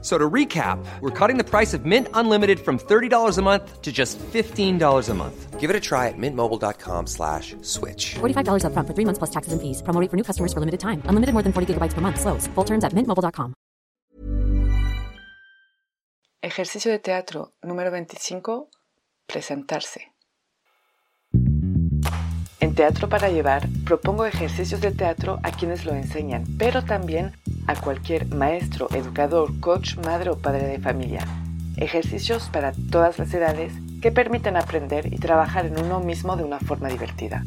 So to recap, we're cutting the price of Mint Unlimited from $30 a month to just $15 a month. Give it a try at mintmobile.com slash switch. $45 upfront for three months plus taxes and fees. Promo rate for new customers for limited time. Unlimited more than 40 gigabytes per month. Slows. Full terms at mintmobile.com. Ejercicio de teatro número 25. Presentarse. En Teatro para Llevar propongo ejercicios de teatro a quienes lo enseñan, pero también a cualquier maestro, educador, coach, madre o padre de familia. Ejercicios para todas las edades que permiten aprender y trabajar en uno mismo de una forma divertida.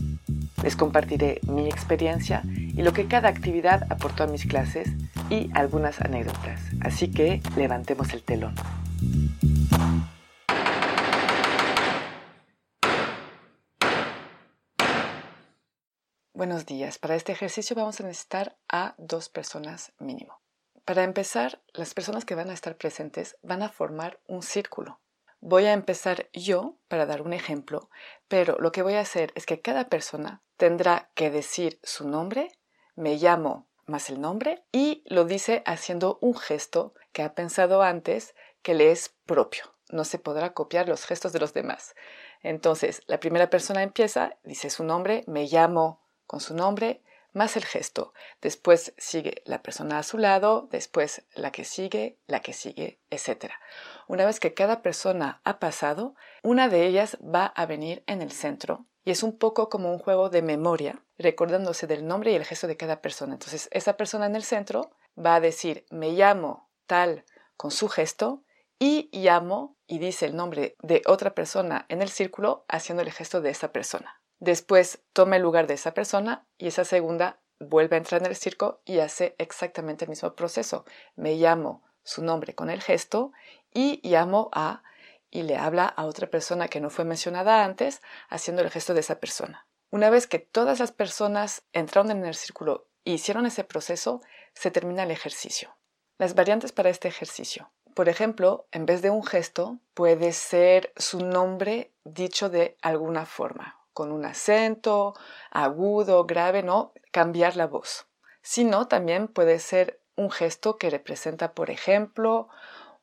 Les compartiré mi experiencia y lo que cada actividad aportó a mis clases y algunas anécdotas. Así que levantemos el telón. Buenos días. Para este ejercicio vamos a necesitar a dos personas mínimo. Para empezar, las personas que van a estar presentes van a formar un círculo. Voy a empezar yo para dar un ejemplo, pero lo que voy a hacer es que cada persona tendrá que decir su nombre, me llamo más el nombre y lo dice haciendo un gesto que ha pensado antes que le es propio. No se podrá copiar los gestos de los demás. Entonces, la primera persona empieza, dice su nombre, me llamo con su nombre, más el gesto. Después sigue la persona a su lado, después la que sigue, la que sigue, etc. Una vez que cada persona ha pasado, una de ellas va a venir en el centro y es un poco como un juego de memoria, recordándose del nombre y el gesto de cada persona. Entonces, esa persona en el centro va a decir, me llamo tal con su gesto y llamo y dice el nombre de otra persona en el círculo haciendo el gesto de esa persona. Después toma el lugar de esa persona y esa segunda vuelve a entrar en el circo y hace exactamente el mismo proceso. Me llamo su nombre con el gesto y llamo a y le habla a otra persona que no fue mencionada antes haciendo el gesto de esa persona. Una vez que todas las personas entraron en el círculo e hicieron ese proceso, se termina el ejercicio. Las variantes para este ejercicio. Por ejemplo, en vez de un gesto, puede ser su nombre dicho de alguna forma con un acento agudo, grave, no cambiar la voz. Sino también puede ser un gesto que representa, por ejemplo,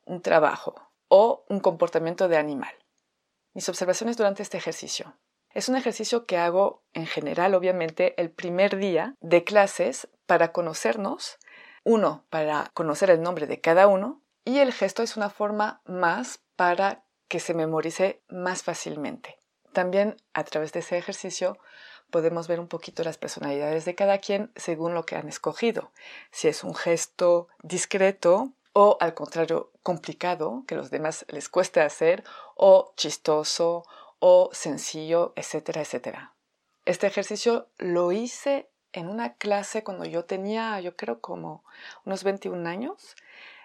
un trabajo o un comportamiento de animal. Mis observaciones durante este ejercicio. Es un ejercicio que hago en general, obviamente, el primer día de clases para conocernos, uno, para conocer el nombre de cada uno, y el gesto es una forma más para que se memorice más fácilmente. También a través de ese ejercicio podemos ver un poquito las personalidades de cada quien según lo que han escogido. Si es un gesto discreto o al contrario complicado, que los demás les cueste hacer, o chistoso o sencillo, etcétera, etcétera. Este ejercicio lo hice en una clase cuando yo tenía, yo creo, como unos 21 años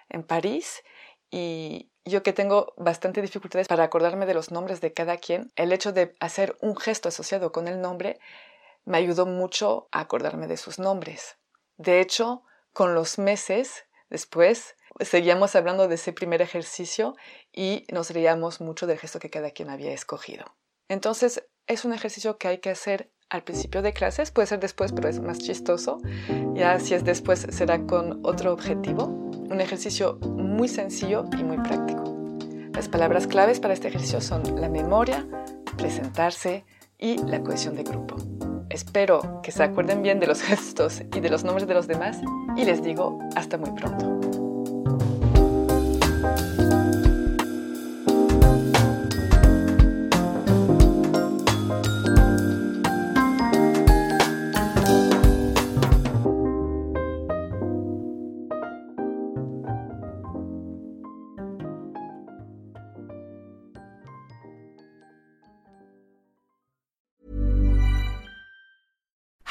en París y yo que tengo bastante dificultades para acordarme de los nombres de cada quien, el hecho de hacer un gesto asociado con el nombre me ayudó mucho a acordarme de sus nombres. De hecho, con los meses después, seguíamos hablando de ese primer ejercicio y nos reíamos mucho del gesto que cada quien había escogido. Entonces, es un ejercicio que hay que hacer al principio de clases, puede ser después, pero es más chistoso. Ya si es después será con otro objetivo. Un ejercicio muy sencillo y muy práctico. Las palabras claves para este ejercicio son la memoria, presentarse y la cohesión de grupo. Espero que se acuerden bien de los gestos y de los nombres de los demás y les digo hasta muy pronto.